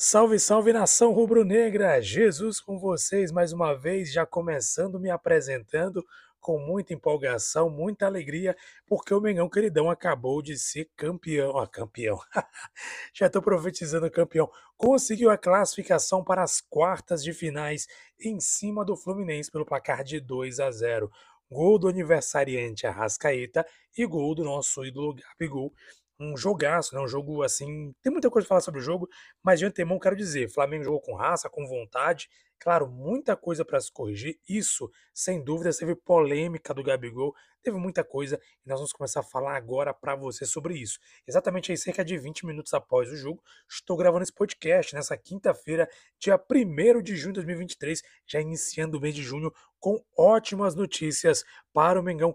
Salve, salve nação rubro-negra! Jesus com vocês mais uma vez, já começando me apresentando com muita empolgação, muita alegria, porque o Mengão queridão acabou de ser campeão. Ó, campeão. já estou profetizando campeão. Conseguiu a classificação para as quartas de finais em cima do Fluminense pelo placar de 2 a 0. Gol do aniversariante Arrascaeta e gol do nosso ídolo Gabigol um jogaço, né? Um jogo assim. Tem muita coisa para falar sobre o jogo, mas de antemão quero dizer: Flamengo jogou com raça, com vontade. Claro, muita coisa para se corrigir. Isso, sem dúvida, teve polêmica do Gabigol, teve muita coisa e nós vamos começar a falar agora para você sobre isso. Exatamente aí, cerca de 20 minutos após o jogo, estou gravando esse podcast nessa quinta-feira, dia 1 de junho de 2023, já iniciando o mês de junho com ótimas notícias para o Mengão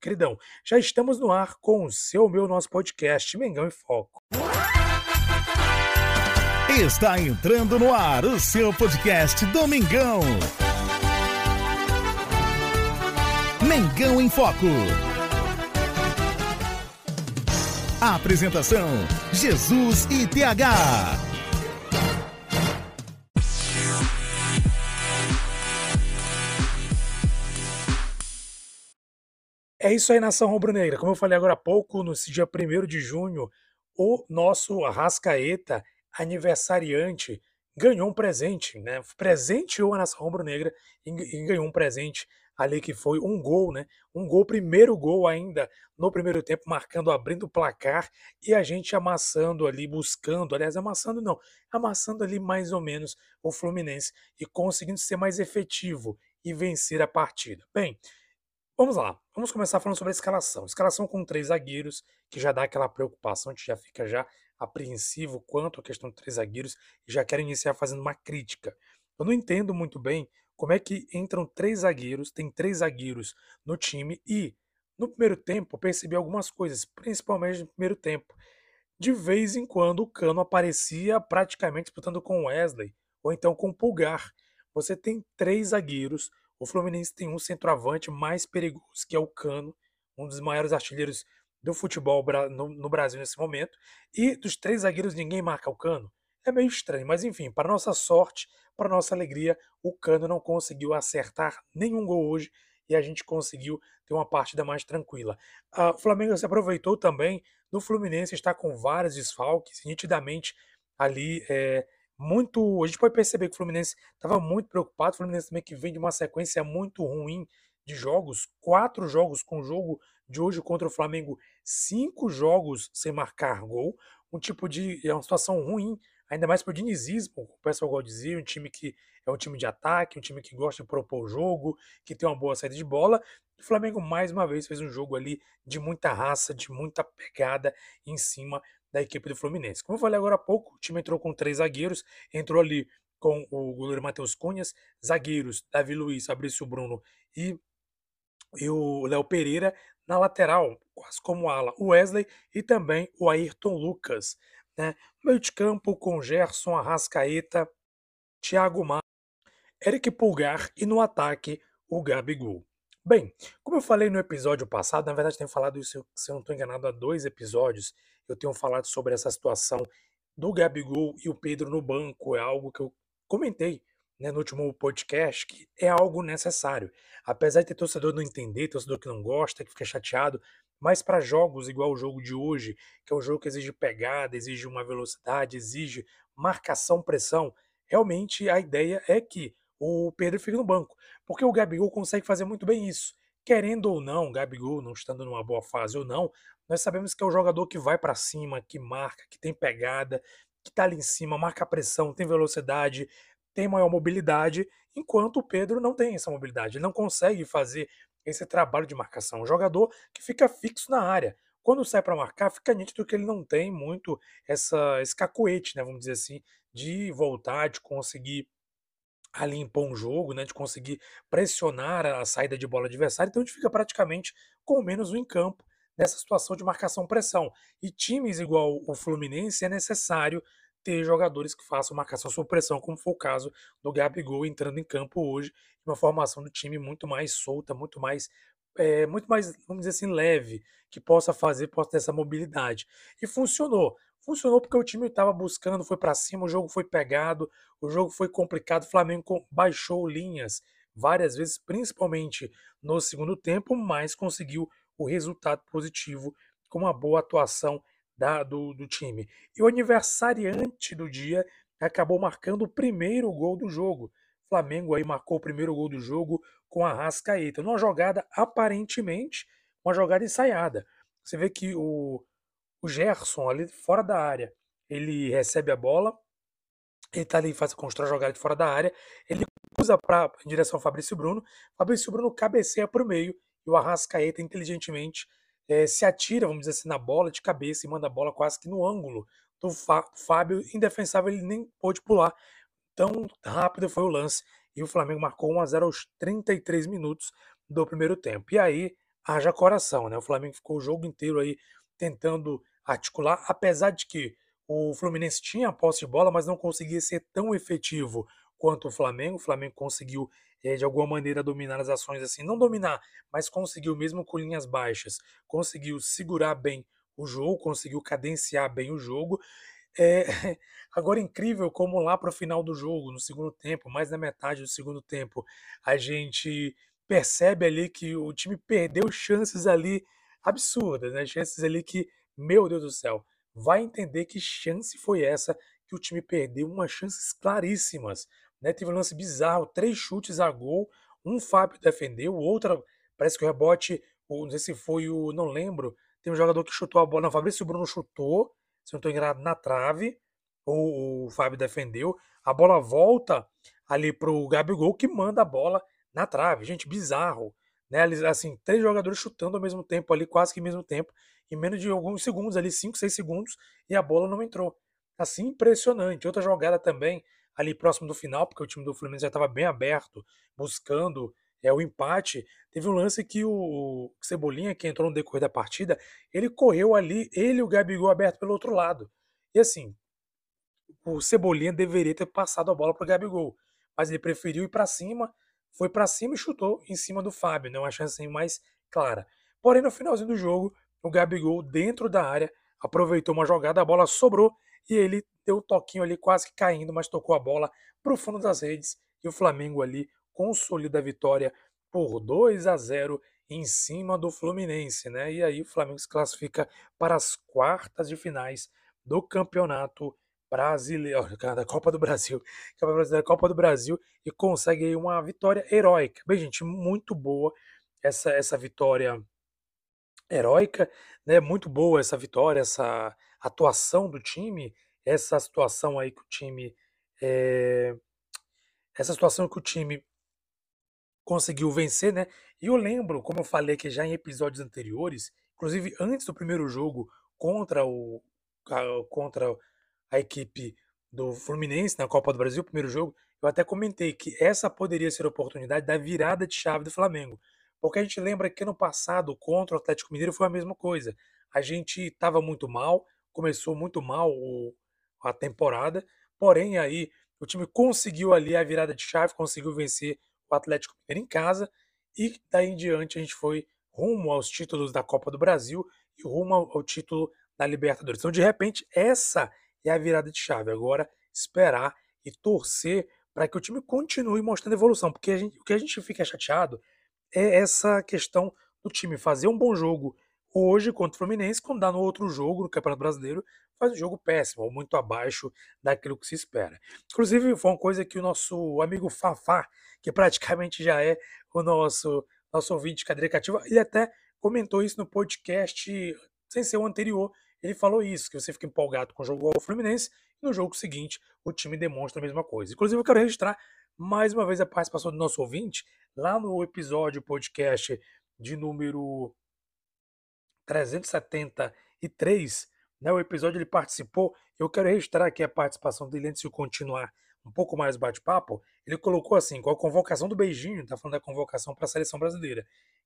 queridão. Já estamos no ar com o seu, meu, nosso podcast Mengão em Foco. Está entrando no ar o seu podcast Domingão. Mengão em Foco. A apresentação: Jesus e TH. É isso aí, nação rubro-negra. Como eu falei agora há pouco, no dia 1 de junho, o nosso Arrascaeta aniversariante ganhou um presente, né? Presenteou a nação rubro-negra e, e ganhou um presente ali que foi um gol, né? Um gol, primeiro gol ainda no primeiro tempo, marcando, abrindo o placar e a gente amassando ali, buscando, aliás, amassando não, amassando ali mais ou menos o Fluminense e conseguindo ser mais efetivo e vencer a partida. Bem, vamos lá, vamos começar falando sobre a escalação. Escalação com três zagueiros, que já dá aquela preocupação, a gente já fica já apreensivo quanto à questão de três zagueiros e já quero iniciar fazendo uma crítica. Eu não entendo muito bem como é que entram três zagueiros, tem três zagueiros no time e no primeiro tempo eu percebi algumas coisas, principalmente no primeiro tempo. De vez em quando o Cano aparecia praticamente disputando com o Wesley ou então com o Pulgar. Você tem três zagueiros, o Fluminense tem um centroavante mais perigoso que é o Cano, um dos maiores artilheiros do futebol no, Brasil nesse momento. E dos três zagueiros, ninguém marca o Cano. É meio estranho, mas enfim, para nossa sorte, para nossa alegria, o Cano não conseguiu acertar nenhum gol hoje e a gente conseguiu ter uma partida mais tranquila. Uh, o Flamengo se aproveitou também no Fluminense, está com vários desfalques, nitidamente ali é, muito. A gente pode perceber que o Fluminense estava muito preocupado. O Fluminense também que vem de uma sequência muito ruim de jogos, quatro jogos com o jogo de hoje contra o Flamengo, cinco jogos sem marcar gol, um tipo de. É uma situação ruim, ainda mais para o dinizismo, o pessoal gosta de dizer, um time que é um time de ataque, um time que gosta de propor o jogo, que tem uma boa saída de bola. O Flamengo, mais uma vez, fez um jogo ali de muita raça, de muita pegada em cima da equipe do Fluminense. Como eu falei agora há pouco, o time entrou com três zagueiros, entrou ali com o goleiro Matheus Cunhas, zagueiros Davi Luiz, Fabrício Bruno e e o Léo Pereira na lateral, quase como ala, o Wesley e também o Ayrton Lucas. Né? Meio de campo com Gerson, Arrascaeta, Thiago Mar, Eric Pulgar e no ataque o Gabigol. Bem, como eu falei no episódio passado, na verdade tenho falado isso, se eu não estou enganado, há dois episódios, eu tenho falado sobre essa situação do Gabigol e o Pedro no banco, é algo que eu comentei né, no último podcast, que é algo necessário. Apesar de ter torcedor não entender, torcedor que não gosta, que fica chateado, mas para jogos igual o jogo de hoje, que é um jogo que exige pegada, exige uma velocidade, exige marcação, pressão, realmente a ideia é que o Pedro fique no banco, porque o Gabigol consegue fazer muito bem isso. Querendo ou não, Gabigol não estando numa boa fase ou não, nós sabemos que é o jogador que vai para cima, que marca, que tem pegada, que está ali em cima, marca pressão, tem velocidade, tem maior mobilidade, enquanto o Pedro não tem essa mobilidade. Ele não consegue fazer esse trabalho de marcação. Um jogador que fica fixo na área. Quando sai para marcar, fica nítido que ele não tem muito essa, esse cacoete, né, vamos dizer assim, de voltar, de conseguir ali impor um jogo, né, de conseguir pressionar a saída de bola adversária. Então a gente fica praticamente com menos um em campo nessa situação de marcação-pressão. E times igual o Fluminense é necessário ter jogadores que façam marcação sob pressão, como foi o caso do Gabigol entrando em campo hoje, uma formação do time muito mais solta, muito mais é, muito mais, vamos dizer assim, leve, que possa fazer, possa ter essa mobilidade. E funcionou. Funcionou porque o time estava buscando, foi para cima, o jogo foi pegado, o jogo foi complicado, o Flamengo baixou linhas várias vezes, principalmente no segundo tempo, mas conseguiu o resultado positivo com uma boa atuação da, do, do time. E o aniversariante do dia acabou marcando o primeiro gol do jogo. O Flamengo aí marcou o primeiro gol do jogo com a Rascaeta, numa jogada aparentemente uma jogada ensaiada. Você vê que o, o Gerson ali fora da área, ele recebe a bola, ele tá ali faz constrói a jogada de fora da área, ele usa para em direção ao Fabrício Bruno, Fabrício Bruno cabeceia para o meio e o Arrascaeta inteligentemente é, se atira, vamos dizer assim, na bola de cabeça e manda a bola quase que no ângulo do Fábio, indefensável, ele nem pôde pular. Tão rápido foi o lance e o Flamengo marcou 1 a 0 aos 33 minutos do primeiro tempo. E aí haja coração, né? O Flamengo ficou o jogo inteiro aí tentando articular, apesar de que o Fluminense tinha posse de bola, mas não conseguia ser tão efetivo quanto o Flamengo. O Flamengo conseguiu, é, de alguma maneira, dominar as ações assim. Não dominar, mas conseguiu, mesmo com linhas baixas, conseguiu segurar bem o jogo, conseguiu cadenciar bem o jogo. É, agora, incrível como lá para o final do jogo, no segundo tempo, mais da metade do segundo tempo, a gente percebe ali que o time perdeu chances ali absurdas, né? Chances ali que, meu Deus do céu, vai entender que chance foi essa que o time perdeu, umas chances claríssimas, né? Teve um lance bizarro, três chutes a gol, um Fábio defendeu, o outro, parece que o rebote, não sei se foi o, não lembro, tem um jogador que chutou a bola, não, o Fabrício Bruno chutou, se não estou enganado, na trave, o, o Fábio defendeu, a bola volta ali pro Gabigol que manda a bola na trave. Gente, bizarro. Né? Assim, três jogadores chutando ao mesmo tempo ali, quase que ao mesmo tempo, em menos de alguns segundos ali, 5, 6 segundos, e a bola não entrou. Assim, impressionante. Outra jogada também, ali próximo do final, porque o time do Fluminense já estava bem aberto, buscando é, o empate. Teve um lance que o Cebolinha, que entrou no decorrer da partida, ele correu ali, ele e o Gabigol aberto pelo outro lado. E assim, o Cebolinha deveria ter passado a bola para o Gabigol, mas ele preferiu ir para cima, foi para cima e chutou em cima do Fábio, né? uma chance mais clara. Porém, no finalzinho do jogo, o Gabigol, dentro da área, aproveitou uma jogada, a bola sobrou e ele deu um toquinho ali, quase que caindo, mas tocou a bola para o fundo das redes e o Flamengo ali consolida a vitória por 2 a 0 em cima do Fluminense, né? E aí o Flamengo se classifica para as quartas de finais do Campeonato brasileiro, da Copa do Brasil, Copa do Brasil e consegue aí uma vitória heróica. Bem, gente, muito boa essa essa vitória heróica, né? Muito boa essa vitória, essa atuação do time, essa situação aí que o time é, essa situação que o time conseguiu vencer, né? E eu lembro, como eu falei aqui já em episódios anteriores, inclusive antes do primeiro jogo contra o contra a equipe do Fluminense na Copa do Brasil, primeiro jogo, eu até comentei que essa poderia ser a oportunidade da virada de chave do Flamengo. Porque a gente lembra que no passado, contra o Atlético Mineiro, foi a mesma coisa. A gente estava muito mal, começou muito mal o, a temporada, porém aí o time conseguiu ali a virada de chave, conseguiu vencer o Atlético Mineiro em casa, e daí em diante a gente foi rumo aos títulos da Copa do Brasil e rumo ao, ao título da Libertadores. Então, de repente, essa é a virada de chave. Agora, esperar e torcer para que o time continue mostrando evolução, porque gente, o que a gente fica chateado é essa questão do time fazer um bom jogo hoje contra o Fluminense, quando dá no outro jogo, no Campeonato Brasileiro, faz um jogo péssimo, ou muito abaixo daquilo que se espera. Inclusive, foi uma coisa que o nosso amigo Fafá, que praticamente já é o nosso, nosso ouvinte de cadeira cativa, ele até comentou isso no podcast, sem ser o anterior, ele falou isso, que você fica empolgado com o jogo ao Fluminense e no jogo seguinte o time demonstra a mesma coisa. Inclusive, eu quero registrar mais uma vez a participação do nosso ouvinte lá no episódio podcast de número 373, né, o episódio ele participou. Eu quero registrar aqui a participação dele antes de continuar um pouco mais bate-papo. Ele colocou assim: com a convocação do Beijinho, está falando da convocação para a seleção brasileira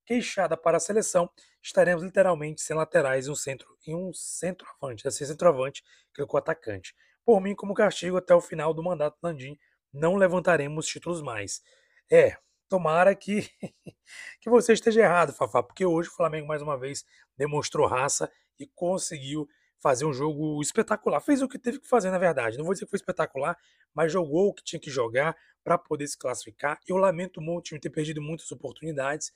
queixada para a seleção, estaremos literalmente sem laterais em um centro em um centroavante, deve ser centroavante, que é o atacante. Por mim, como castigo até o final do mandato Landim, não levantaremos títulos mais. É, tomara que que você esteja errado, Fafá, porque hoje o Flamengo mais uma vez demonstrou raça e conseguiu fazer um jogo espetacular. Fez o que teve que fazer, na verdade. Não vou dizer que foi espetacular, mas jogou o que tinha que jogar para poder se classificar. Eu lamento muito o time ter perdido muitas oportunidades.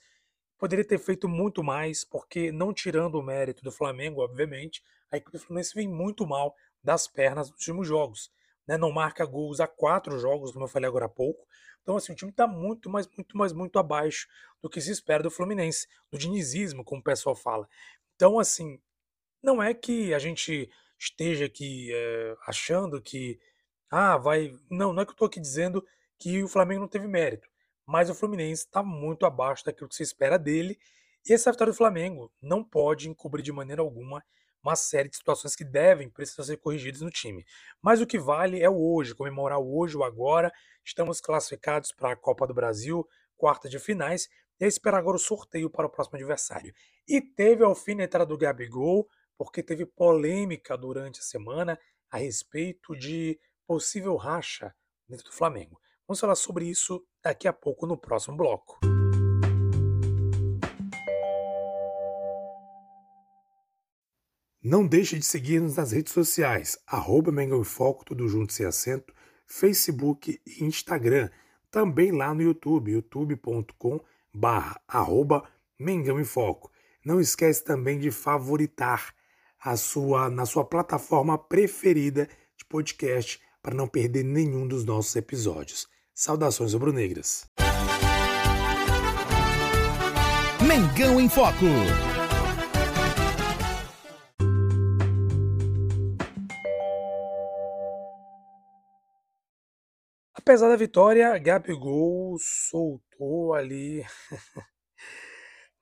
Poderia ter feito muito mais, porque não tirando o mérito do Flamengo, obviamente, a equipe do Fluminense vem muito mal das pernas nos últimos jogos. Né? Não marca gols há quatro jogos, como eu falei agora há pouco. Então, assim, o time está muito, mas muito, mas muito abaixo do que se espera do Fluminense, do dinizismo, como o pessoal fala. Então, assim, não é que a gente esteja aqui é, achando que, ah, vai. Não, não é que eu estou aqui dizendo que o Flamengo não teve mérito, mas o Fluminense está muito abaixo daquilo que se espera dele. E essa vitória do Flamengo não pode encobrir de maneira alguma uma série de situações que devem precisar ser corrigidas no time. Mas o que vale é o hoje, comemorar o hoje, o agora. Estamos classificados para a Copa do Brasil, quarta de finais, e esperar agora o sorteio para o próximo adversário. E teve a alfinetada do Gabigol, porque teve polêmica durante a semana a respeito de possível racha dentro do Flamengo. Vamos falar sobre isso daqui a pouco no próximo bloco. Não deixe de seguir-nos nas redes sociais, arroba Mengão em Foco, tudo junto sem acento, Facebook e Instagram. Também lá no YouTube, youtube.com arroba Mengão em Foco. Não esquece também de favoritar a sua, na sua plataforma preferida de podcast para não perder nenhum dos nossos episódios. Saudações rubro-negras. Mengão em Foco. Apesar da vitória, Gabigol soltou ali.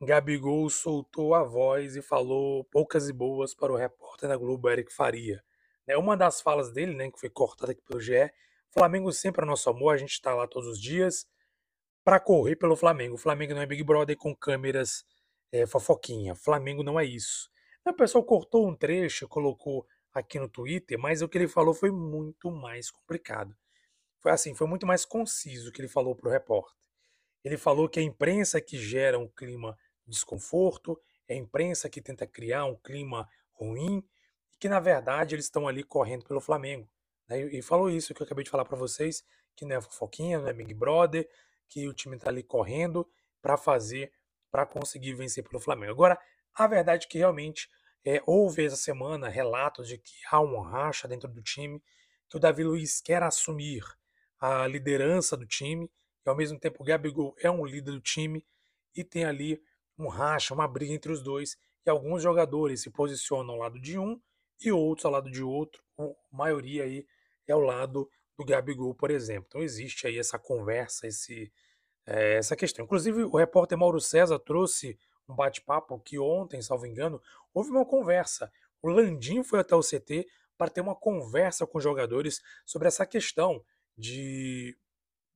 Gabigol soltou a voz e falou poucas e boas para o repórter da Globo, Eric Faria. Né, uma das falas dele, né, que foi cortada aqui pelo GE, Flamengo sempre é nosso amor, a gente está lá todos os dias para correr pelo Flamengo. O Flamengo não é Big Brother com câmeras é, fofoquinha. Flamengo não é isso. O pessoal cortou um trecho, colocou aqui no Twitter, mas o que ele falou foi muito mais complicado foi assim, foi muito mais conciso o que ele falou para o repórter. Ele falou que a imprensa que gera um clima de desconforto, é a imprensa que tenta criar um clima ruim, e que na verdade eles estão ali correndo pelo Flamengo. Né? E falou isso que eu acabei de falar para vocês, que não é fofoquinha, não é Big Brother, que o time está ali correndo para fazer, para conseguir vencer pelo Flamengo. Agora, a verdade é que realmente é, houve essa semana relatos de que há uma racha dentro do time, que o Davi Luiz quer assumir a liderança do time, e ao mesmo tempo o Gabigol é um líder do time, e tem ali um racha, uma briga entre os dois, e alguns jogadores se posicionam ao lado de um e outros ao lado de outro, a maioria aí é ao lado do Gabigol, por exemplo. Então existe aí essa conversa, esse, é, essa questão. Inclusive o repórter Mauro César trouxe um bate-papo que ontem, salvo engano, houve uma conversa. O Landim foi até o CT para ter uma conversa com os jogadores sobre essa questão de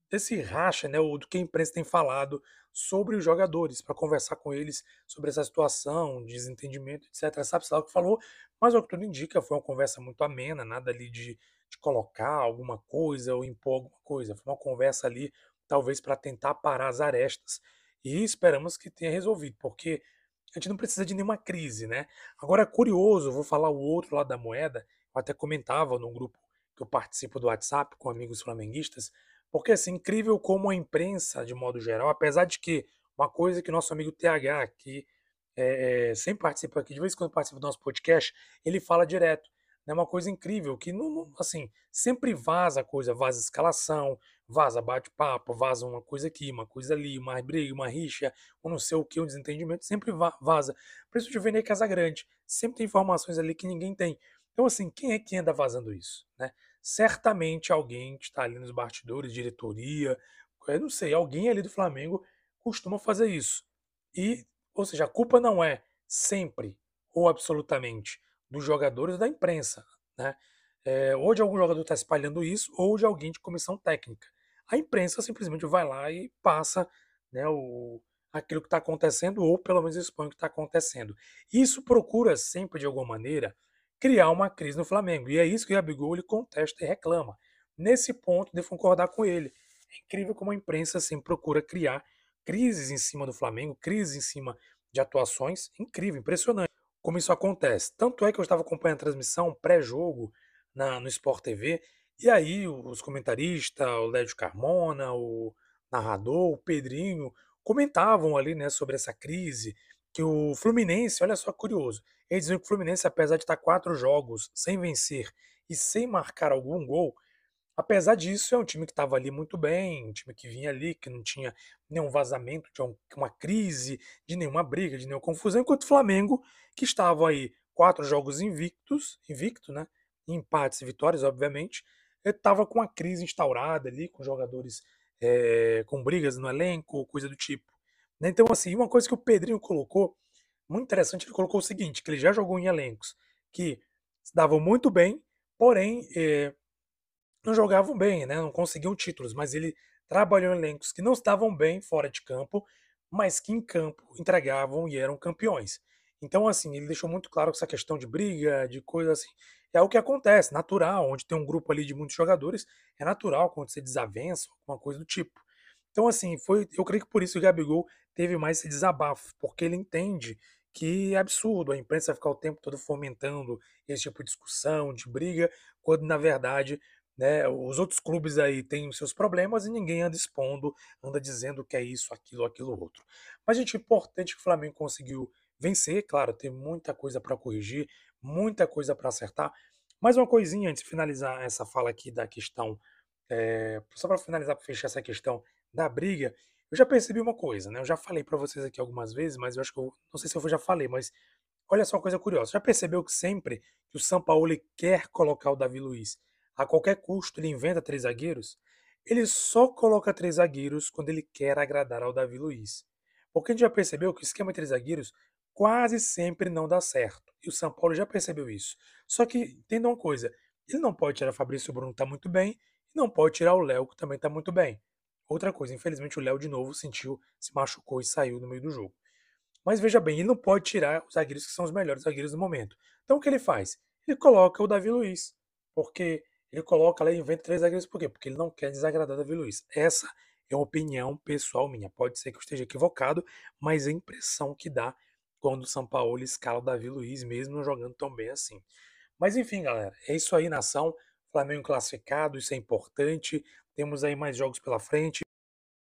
desse racha, né, ou do que a imprensa tem falado sobre os jogadores, para conversar com eles sobre essa situação, desentendimento, etc. Sabe-se lá o que falou, mas o que tudo indica foi uma conversa muito amena, nada ali de, de colocar alguma coisa ou impor alguma coisa. Foi uma conversa ali, talvez para tentar parar as arestas. E esperamos que tenha resolvido, porque a gente não precisa de nenhuma crise, né? Agora, curioso, vou falar o outro lado da moeda, eu até comentava no grupo que eu participo do WhatsApp com amigos flamenguistas, porque assim, incrível como a imprensa, de modo geral, apesar de que uma coisa que nosso amigo TH, que é, é, sempre participa aqui, de vez em quando participa do nosso podcast, ele fala direto. É né, uma coisa incrível, que não, não, assim, sempre vaza coisa, vaza escalação, vaza bate-papo, vaza uma coisa aqui, uma coisa ali, uma briga, uma rixa, ou não sei o que, um desentendimento, sempre vaza. Por isso o Juvenil Casagrande, sempre tem informações ali que ninguém tem. Então, assim, quem é que anda vazando isso? Né? Certamente alguém que está ali nos bastidores, diretoria, eu não sei, alguém ali do Flamengo costuma fazer isso. E, ou seja, a culpa não é sempre ou absolutamente dos jogadores da imprensa, né? É, ou de algum jogador está espalhando isso, ou de alguém de comissão técnica. A imprensa simplesmente vai lá e passa né, o, aquilo que está acontecendo, ou pelo menos expõe o que está acontecendo. Isso procura sempre, de alguma maneira, criar uma crise no Flamengo. E é isso que o Gabigol ele contesta e reclama. Nesse ponto, devo concordar com ele. É incrível como a imprensa sempre procura criar crises em cima do Flamengo, crises em cima de atuações. Incrível, impressionante. como isso acontece. Tanto é que eu estava acompanhando a transmissão pré-jogo no Sport TV, e aí os comentaristas, o Lédio Carmona, o narrador, o Pedrinho, comentavam ali né, sobre essa crise, que o Fluminense, olha só curioso, eles diziam que o Fluminense, apesar de estar quatro jogos sem vencer e sem marcar algum gol, apesar disso, é um time que estava ali muito bem, um time que vinha ali, que não tinha nenhum vazamento, de uma crise, de nenhuma briga, de nenhuma confusão, enquanto o Flamengo, que estava aí quatro jogos invictos, invicto, né? Empates e vitórias, obviamente, estava com a crise instaurada ali, com jogadores é, com brigas no elenco, coisa do tipo. Então, assim, uma coisa que o Pedrinho colocou, muito interessante, ele colocou o seguinte, que ele já jogou em elencos que davam muito bem, porém é, não jogavam bem, né? não conseguiam títulos, mas ele trabalhou em elencos que não estavam bem fora de campo, mas que em campo entregavam e eram campeões. Então, assim, ele deixou muito claro que essa questão de briga, de coisa assim, é o que acontece, natural, onde tem um grupo ali de muitos jogadores, é natural acontecer desavença, alguma coisa do tipo. Então, assim, foi, eu creio que por isso o Gabigol teve mais esse desabafo, porque ele entende que é absurdo a imprensa ficar o tempo todo fomentando esse tipo de discussão, de briga, quando na verdade né, os outros clubes aí têm os seus problemas e ninguém anda expondo, anda dizendo que é isso, aquilo, aquilo, outro. Mas, gente, é importante que o Flamengo conseguiu vencer, claro, tem muita coisa para corrigir, muita coisa para acertar. Mais uma coisinha antes de finalizar essa fala aqui da questão, é, só para finalizar, para fechar essa questão da briga, eu já percebi uma coisa, né? Eu já falei para vocês aqui algumas vezes, mas eu acho que eu não sei se eu já falei, mas olha só uma coisa curiosa. Já percebeu que sempre que o São Paulo quer colocar o Davi Luiz, a qualquer custo ele inventa três zagueiros? Ele só coloca três zagueiros quando ele quer agradar ao Davi Luiz. Porque a gente já percebeu que o esquema de três zagueiros quase sempre não dá certo. E o São Paulo já percebeu isso. Só que entenda uma coisa: ele não pode tirar o Fabrício Bruno, que está muito bem, e não pode tirar o Léo, que também está muito bem. Outra coisa, infelizmente o Léo de novo sentiu, se machucou e saiu no meio do jogo. Mas veja bem, ele não pode tirar os zagueiros que são os melhores zagueiros do momento. Então o que ele faz? Ele coloca o Davi Luiz. Porque ele coloca lá e inventa três zagueiros. Por quê? Porque ele não quer desagradar o Davi Luiz. Essa é uma opinião pessoal minha. Pode ser que eu esteja equivocado, mas é a impressão que dá quando o São Paulo escala o Davi Luiz, mesmo jogando tão bem assim. Mas enfim, galera, é isso aí, nação. Flamengo classificado, isso é importante. Temos aí mais jogos pela frente.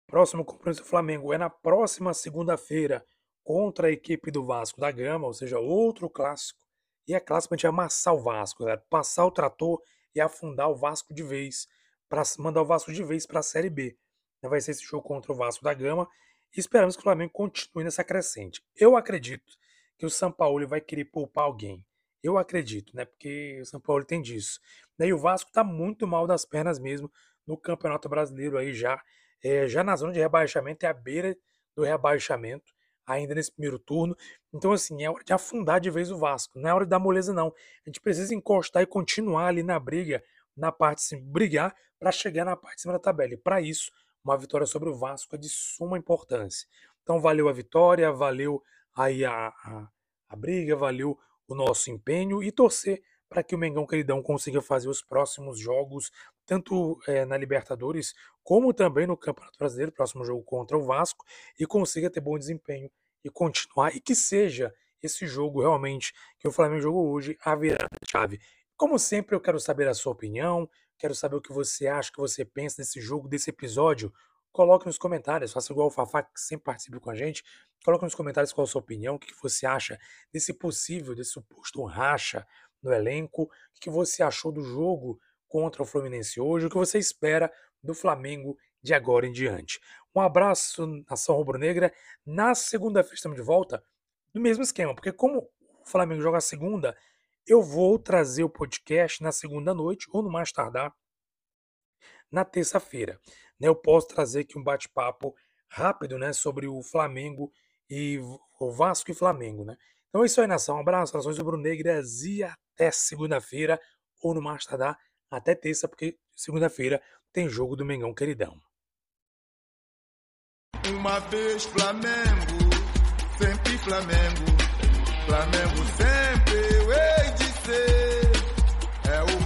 Próximo compromisso do Flamengo é na próxima segunda-feira contra a equipe do Vasco da Gama, ou seja, outro clássico. E é clássico a gente amassar o Vasco, galera. Passar o trator e afundar o Vasco de vez, para mandar o Vasco de vez para a Série B. Vai ser esse jogo contra o Vasco da Gama e esperamos que o Flamengo continue nessa crescente. Eu acredito que o São Paulo vai querer poupar alguém. Eu acredito, né? Porque o São Paulo tem disso. E o Vasco está muito mal das pernas mesmo no Campeonato Brasileiro aí já, é, já na zona de rebaixamento, é a beira do rebaixamento, ainda nesse primeiro turno. Então, assim, é hora de afundar de vez o Vasco. Não é hora de dar moleza, não. A gente precisa encostar e continuar ali na briga, na parte de brigar para chegar na parte de cima da tabela. E para isso, uma vitória sobre o Vasco é de suma importância. Então valeu a vitória, valeu aí a, a, a briga, valeu o nosso empenho e torcer para que o Mengão Queridão consiga fazer os próximos jogos, tanto é, na Libertadores como também no Campeonato Brasileiro, próximo jogo contra o Vasco, e consiga ter bom desempenho e continuar, e que seja esse jogo realmente que o Flamengo jogou hoje a virada chave. Como sempre, eu quero saber a sua opinião, Quero saber o que você acha, o que você pensa desse jogo, desse episódio. Coloque nos comentários, faça igual o Fafá, que sempre participa com a gente. Coloque nos comentários qual a sua opinião, o que você acha desse possível, desse suposto racha no elenco, o que você achou do jogo contra o Fluminense hoje, o que você espera do Flamengo de agora em diante. Um abraço, nação rubro-negra. Na segunda-feira estamos de volta, no mesmo esquema, porque como o Flamengo joga segunda, eu vou trazer o podcast na segunda noite ou no mais tardar na terça-feira. Né, eu posso trazer aqui um bate-papo rápido né, sobre o Flamengo e o Vasco e Flamengo. Né? Então é isso aí, nação. Um abraço, nações rubro-negras e até segunda-feira ou no mais tardar até terça, porque segunda-feira tem jogo do Mengão Queridão. Uma vez Flamengo, sempre Flamengo, Flamengo sempre. É o